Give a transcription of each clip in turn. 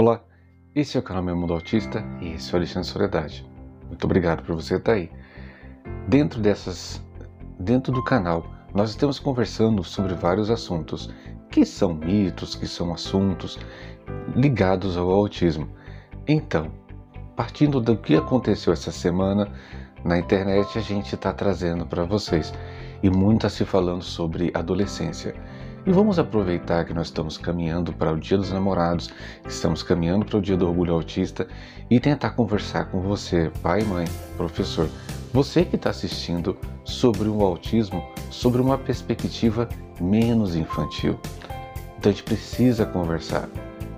Olá, esse é o canal Meu Mundo Autista e esse é o Alexandre Soledade. Muito obrigado por você estar aí. Dentro dessas, dentro do canal, nós estamos conversando sobre vários assuntos que são mitos, que são assuntos ligados ao autismo. Então, partindo do que aconteceu essa semana na internet, a gente está trazendo para vocês e muito está se falando sobre adolescência. E vamos aproveitar que nós estamos caminhando para o Dia dos Namorados, estamos caminhando para o Dia do Orgulho Autista e tentar conversar com você, pai, mãe, professor, você que está assistindo sobre o autismo, sobre uma perspectiva menos infantil. Então a gente precisa conversar.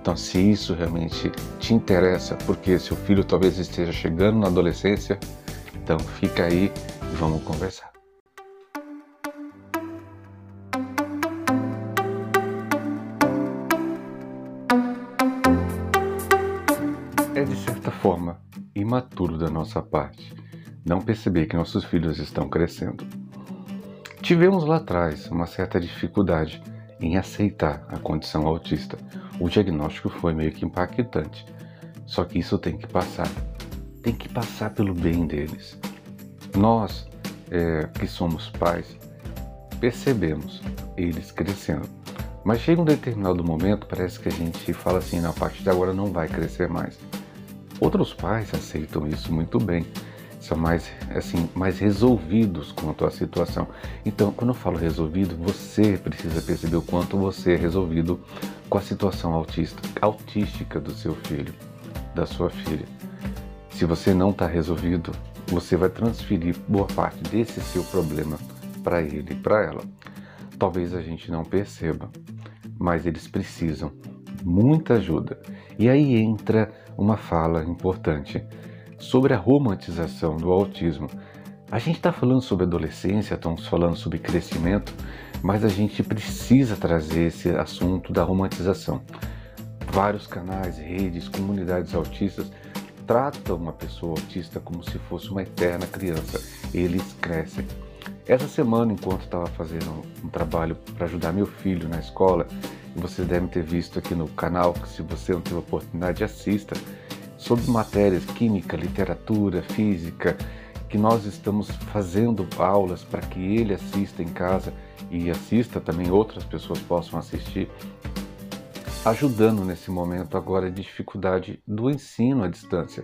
Então, se isso realmente te interessa, porque seu filho talvez esteja chegando na adolescência, então fica aí e vamos conversar. Forma imaturo da nossa parte não perceber que nossos filhos estão crescendo. Tivemos lá atrás uma certa dificuldade em aceitar a condição autista. O diagnóstico foi meio que impactante. Só que isso tem que passar. Tem que passar pelo bem deles. Nós, é, que somos pais, percebemos eles crescendo. Mas chega um determinado momento, parece que a gente fala assim: na parte de agora não vai crescer mais. Outros pais aceitam isso muito bem, são mais assim mais resolvidos quanto à situação. Então, quando eu falo resolvido, você precisa perceber o quanto você é resolvido com a situação autista, autística do seu filho, da sua filha. Se você não está resolvido, você vai transferir boa parte desse seu problema para ele e para ela. Talvez a gente não perceba, mas eles precisam muita ajuda. E aí entra uma fala importante sobre a romantização do autismo. A gente está falando sobre adolescência, estamos falando sobre crescimento, mas a gente precisa trazer esse assunto da romantização. Vários canais, redes, comunidades autistas tratam uma pessoa autista como se fosse uma eterna criança. Eles crescem. Essa semana, enquanto estava fazendo um trabalho para ajudar meu filho na escola, vocês devem ter visto aqui no canal, que se você não teve oportunidade, assista, sobre matérias química, literatura, física, que nós estamos fazendo aulas para que ele assista em casa e assista também outras pessoas possam assistir, ajudando nesse momento agora de dificuldade do ensino à distância,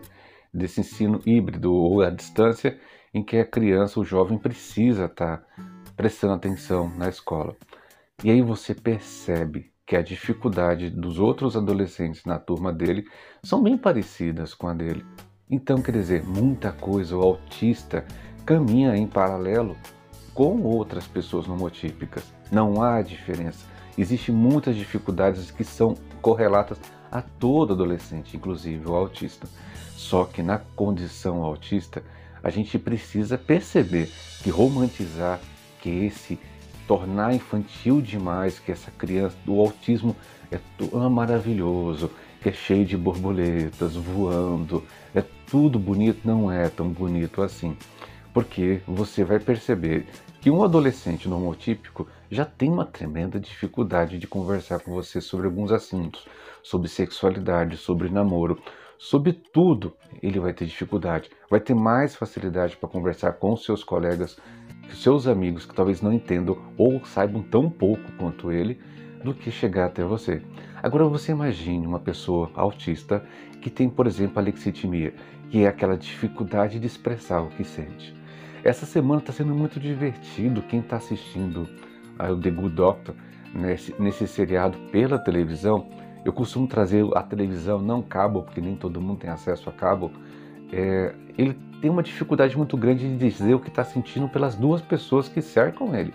desse ensino híbrido ou à distância em que a criança, o jovem precisa estar prestando atenção na escola. E aí você percebe que a dificuldade dos outros adolescentes na turma dele são bem parecidas com a dele. Então, quer dizer, muita coisa, o autista caminha em paralelo com outras pessoas nomotípicas. Não há diferença. Existem muitas dificuldades que são correlatas a todo adolescente, inclusive o autista. Só que na condição autista, a gente precisa perceber que romantizar que esse tornar infantil demais que essa criança, o autismo é tão maravilhoso, que é cheio de borboletas voando, é tudo bonito, não é tão bonito assim. Porque você vai perceber que um adolescente normotípico já tem uma tremenda dificuldade de conversar com você sobre alguns assuntos, sobre sexualidade, sobre namoro, sobre tudo ele vai ter dificuldade. Vai ter mais facilidade para conversar com seus colegas seus amigos que talvez não entendam ou saibam tão pouco quanto ele do que chegar até você. Agora você imagine uma pessoa autista que tem, por exemplo, alexitimia, que é aquela dificuldade de expressar o que sente. Essa semana está sendo muito divertido quem está assistindo ao The Good Doctor nesse, nesse seriado pela televisão. Eu costumo trazer a televisão, não cabo, porque nem todo mundo tem acesso a cabo. É, ele tem uma dificuldade muito grande de dizer o que está sentindo pelas duas pessoas que cercam ele.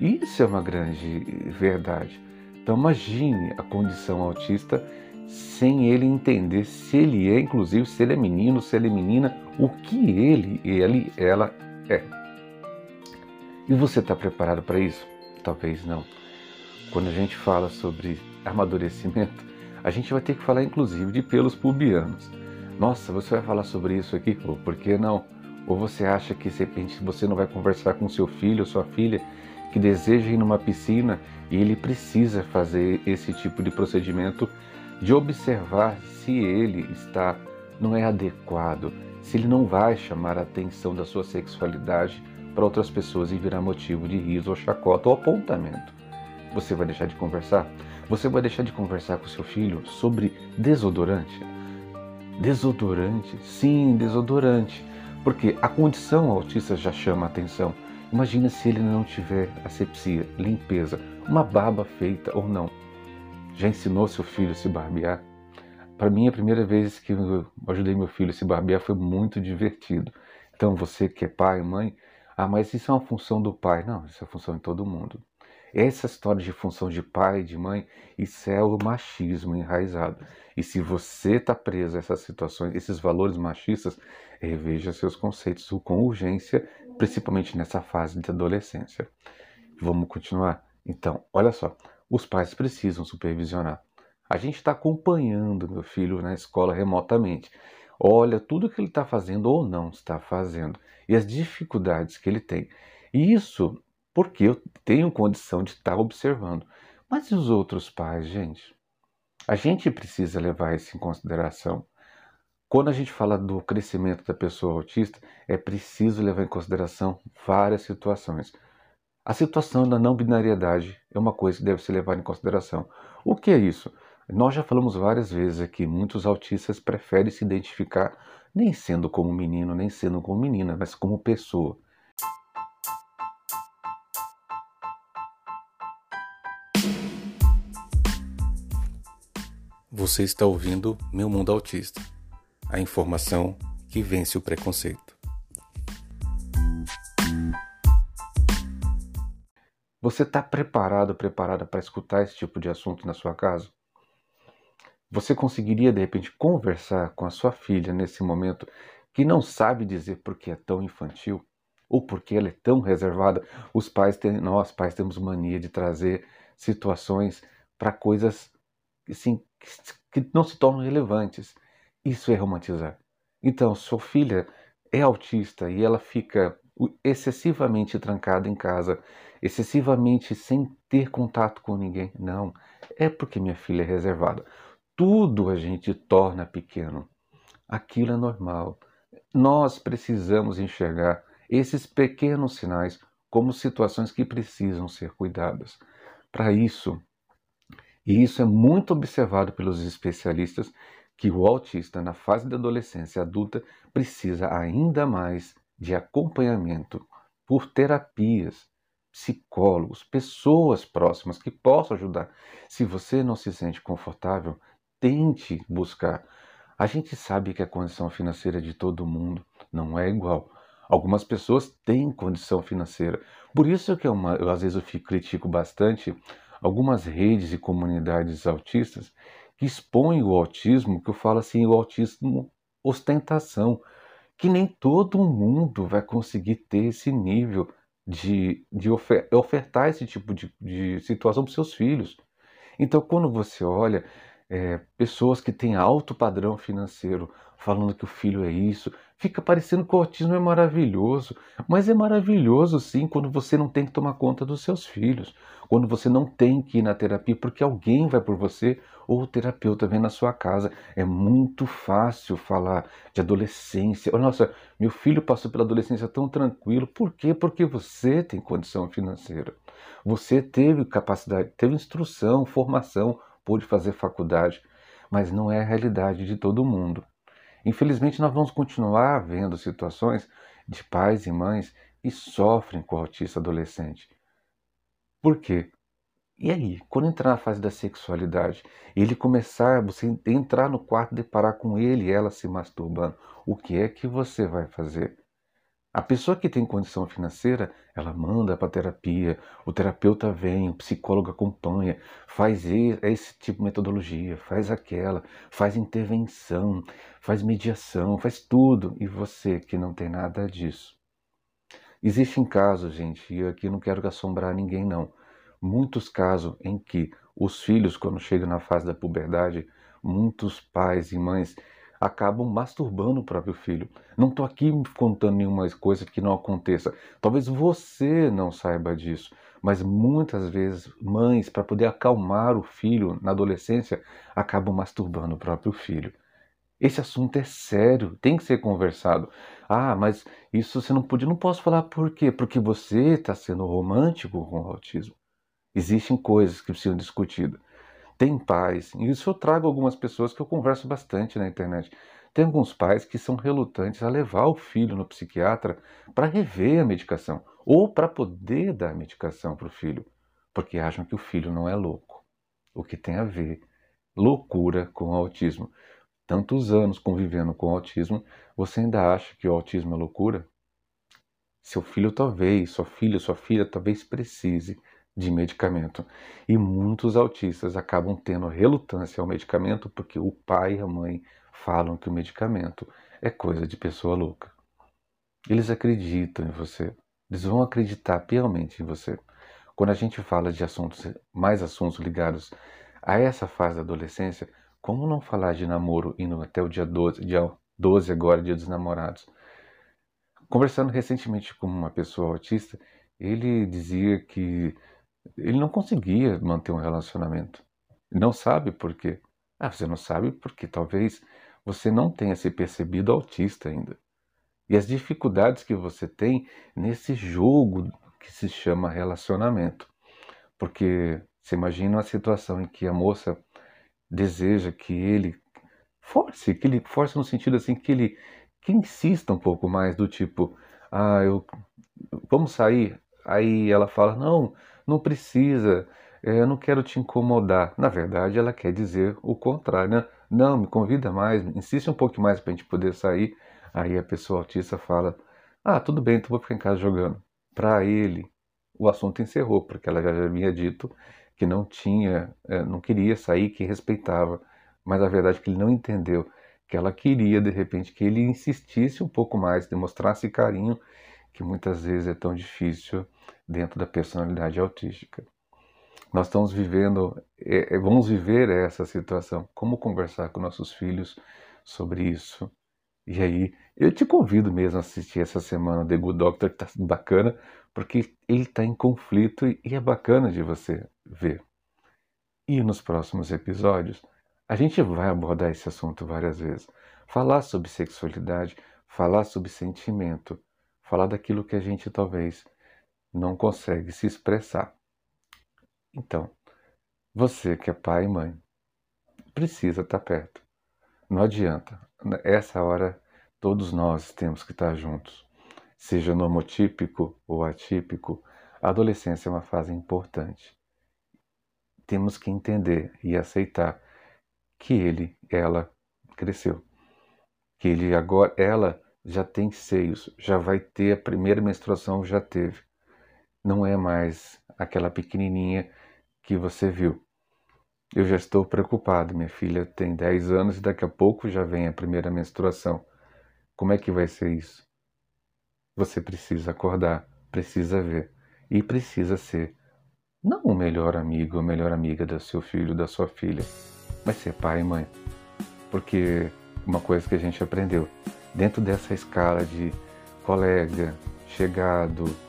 Isso é uma grande verdade. Então imagine a condição autista sem ele entender se ele é, inclusive, se ele é menino, se ele é menina, o que ele, ele, ela é. E você está preparado para isso? Talvez não. Quando a gente fala sobre amadurecimento, a gente vai ter que falar, inclusive, de pelos pubianos. Nossa, você vai falar sobre isso aqui? Por que não? Ou você acha que de repente você não vai conversar com seu filho ou sua filha que deseja ir numa piscina e ele precisa fazer esse tipo de procedimento de observar se ele está não é adequado, se ele não vai chamar a atenção da sua sexualidade para outras pessoas e virar motivo de riso ou chacota ou apontamento. Você vai deixar de conversar? Você vai deixar de conversar com seu filho sobre desodorante? Desodorante? Sim, desodorante. Porque a condição autista já chama atenção. Imagina se ele não tiver asepsia, limpeza, uma barba feita ou não. Já ensinou seu filho a se barbear? Para mim, a primeira vez que eu ajudei meu filho a se barbear foi muito divertido. Então, você que é pai, mãe, ah, mas isso é uma função do pai. Não, isso é função de todo mundo. Essa história de função de pai, de mãe, isso é o machismo enraizado. E se você está preso a essas situações, esses valores machistas, reveja seus conceitos com urgência, principalmente nessa fase de adolescência. Vamos continuar? Então, olha só, os pais precisam supervisionar. A gente está acompanhando meu filho na escola remotamente. Olha tudo que ele está fazendo ou não está fazendo e as dificuldades que ele tem. E isso porque eu tenho condição de estar observando. Mas e os outros pais, gente? A gente precisa levar isso em consideração. Quando a gente fala do crescimento da pessoa autista, é preciso levar em consideração várias situações. A situação da não binariedade é uma coisa que deve ser levada em consideração. O que é isso? Nós já falamos várias vezes aqui, muitos autistas preferem se identificar nem sendo como menino, nem sendo como menina, mas como pessoa. Você está ouvindo Meu Mundo Autista a informação que vence o preconceito. Você está preparado, preparada para escutar esse tipo de assunto na sua casa? Você conseguiria de repente conversar com a sua filha nesse momento que não sabe dizer por que é tão infantil ou por que ela é tão reservada? Os pais têm, nós pais temos mania de trazer situações para coisas assim, que, não se tornam relevantes. Isso é romantizar. Então, sua filha é autista e ela fica excessivamente trancada em casa, excessivamente sem ter contato com ninguém. Não, é porque minha filha é reservada tudo a gente torna pequeno. Aquilo é normal. Nós precisamos enxergar esses pequenos sinais como situações que precisam ser cuidadas. Para isso, e isso é muito observado pelos especialistas, que o autista na fase da adolescência adulta precisa ainda mais de acompanhamento por terapias, psicólogos, pessoas próximas que possam ajudar. Se você não se sente confortável, tente buscar. A gente sabe que a condição financeira de todo mundo não é igual. Algumas pessoas têm condição financeira. Por isso que é uma, eu, às vezes eu fico, critico bastante algumas redes e comunidades autistas que expõem o autismo, que eu falo assim, o autismo ostentação, que nem todo mundo vai conseguir ter esse nível de, de ofertar esse tipo de, de situação para seus filhos. Então, quando você olha é, pessoas que têm alto padrão financeiro falando que o filho é isso. Fica parecendo que o autismo é maravilhoso, mas é maravilhoso sim quando você não tem que tomar conta dos seus filhos, quando você não tem que ir na terapia porque alguém vai por você ou o terapeuta vem na sua casa. É muito fácil falar de adolescência. Oh, nossa, meu filho passou pela adolescência tão tranquilo. Por quê? Porque você tem condição financeira. Você teve capacidade, teve instrução, formação, pôde fazer faculdade, mas não é a realidade de todo mundo. Infelizmente, nós vamos continuar vendo situações de pais e mães que sofrem com o autista adolescente. Por quê? E aí, quando entrar na fase da sexualidade, ele começar, você entrar no quarto e deparar com ele e ela se masturbando, o que é que você vai fazer? A pessoa que tem condição financeira, ela manda para terapia, o terapeuta vem, o psicólogo acompanha, faz esse tipo de metodologia, faz aquela, faz intervenção, faz mediação, faz tudo. E você que não tem nada disso. Existem casos, gente, e aqui não quero assombrar ninguém, não. Muitos casos em que os filhos, quando chegam na fase da puberdade, muitos pais e mães acabam masturbando o próprio filho. Não estou aqui contando nenhuma coisa que não aconteça. Talvez você não saiba disso, mas muitas vezes mães, para poder acalmar o filho na adolescência, acabam masturbando o próprio filho. Esse assunto é sério, tem que ser conversado. Ah, mas isso você não podia, não posso falar por quê? Porque você está sendo romântico com o autismo. Existem coisas que precisam ser discutidas. Tem pais, e isso eu trago algumas pessoas que eu converso bastante na internet. Tem alguns pais que são relutantes a levar o filho no psiquiatra para rever a medicação ou para poder dar medicação para o filho, porque acham que o filho não é louco. O que tem a ver loucura com autismo tantos anos convivendo com autismo, você ainda acha que o autismo é loucura? Seu filho talvez, sua filha, sua filha talvez precise de medicamento. E muitos autistas acabam tendo relutância ao medicamento porque o pai e a mãe falam que o medicamento é coisa de pessoa louca. Eles acreditam em você. Eles vão acreditar piamente em você. Quando a gente fala de assuntos, mais assuntos ligados a essa fase da adolescência, como não falar de namoro indo até o dia 12, dia 12 agora, dia dos namorados? Conversando recentemente com uma pessoa autista, ele dizia que ele não conseguia manter um relacionamento. Não sabe por quê. Ah, você não sabe porque talvez você não tenha se percebido autista ainda. E as dificuldades que você tem nesse jogo que se chama relacionamento. Porque você imagina uma situação em que a moça deseja que ele force, que ele force no sentido assim que ele que insista um pouco mais do tipo, ah, eu vamos sair. Aí ela fala, não, não precisa, é, eu não quero te incomodar. Na verdade, ela quer dizer o contrário, né? Não, me convida mais, insiste um pouco mais para a gente poder sair. Aí a pessoa autista fala, ah, tudo bem, então vou ficar em casa jogando. Para ele, o assunto encerrou, porque ela já havia dito que não tinha, é, não queria sair, que respeitava, mas a verdade é que ele não entendeu que ela queria de repente que ele insistisse um pouco mais, demonstrasse carinho, que muitas vezes é tão difícil dentro da personalidade autística. Nós estamos vivendo, é, é vamos viver essa situação. Como conversar com nossos filhos sobre isso? E aí, eu te convido mesmo a assistir essa semana The Good Doctor, que está bacana, porque ele está em conflito e é bacana de você ver. E nos próximos episódios, a gente vai abordar esse assunto várias vezes. Falar sobre sexualidade, falar sobre sentimento, falar daquilo que a gente talvez não consegue se expressar. Então, você que é pai e mãe, precisa estar perto. Não adianta. Essa hora todos nós temos que estar juntos seja nomotípico ou atípico, a adolescência é uma fase importante. Temos que entender e aceitar que ele, ela cresceu, que ele agora, ela já tem seios, já vai ter a primeira menstruação, já teve. Não é mais aquela pequenininha que você viu. Eu já estou preocupado, minha filha tem 10 anos e daqui a pouco já vem a primeira menstruação. Como é que vai ser isso? Você precisa acordar, precisa ver e precisa ser não o melhor amigo ou melhor amiga do seu filho, da sua filha, mas ser pai e mãe. Porque uma coisa que a gente aprendeu, dentro dessa escala de colega, chegado,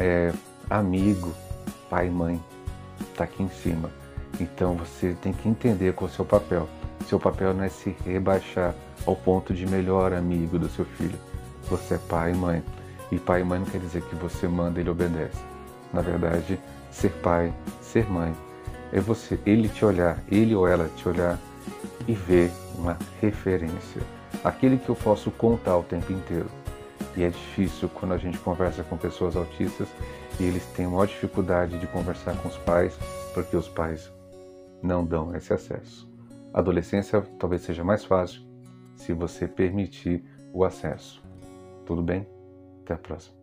é, amigo, pai e mãe, está aqui em cima. Então você tem que entender qual é o seu papel. Seu papel não é se rebaixar ao ponto de melhor amigo do seu filho você é pai e mãe. E pai e mãe não quer dizer que você manda e ele obedece. Na verdade, ser pai, ser mãe, é você, ele te olhar, ele ou ela te olhar e ver uma referência. Aquele que eu posso contar o tempo inteiro. E é difícil quando a gente conversa com pessoas autistas e eles têm maior dificuldade de conversar com os pais porque os pais não dão esse acesso. A adolescência talvez seja mais fácil se você permitir o acesso. Tudo bem? Até a próxima.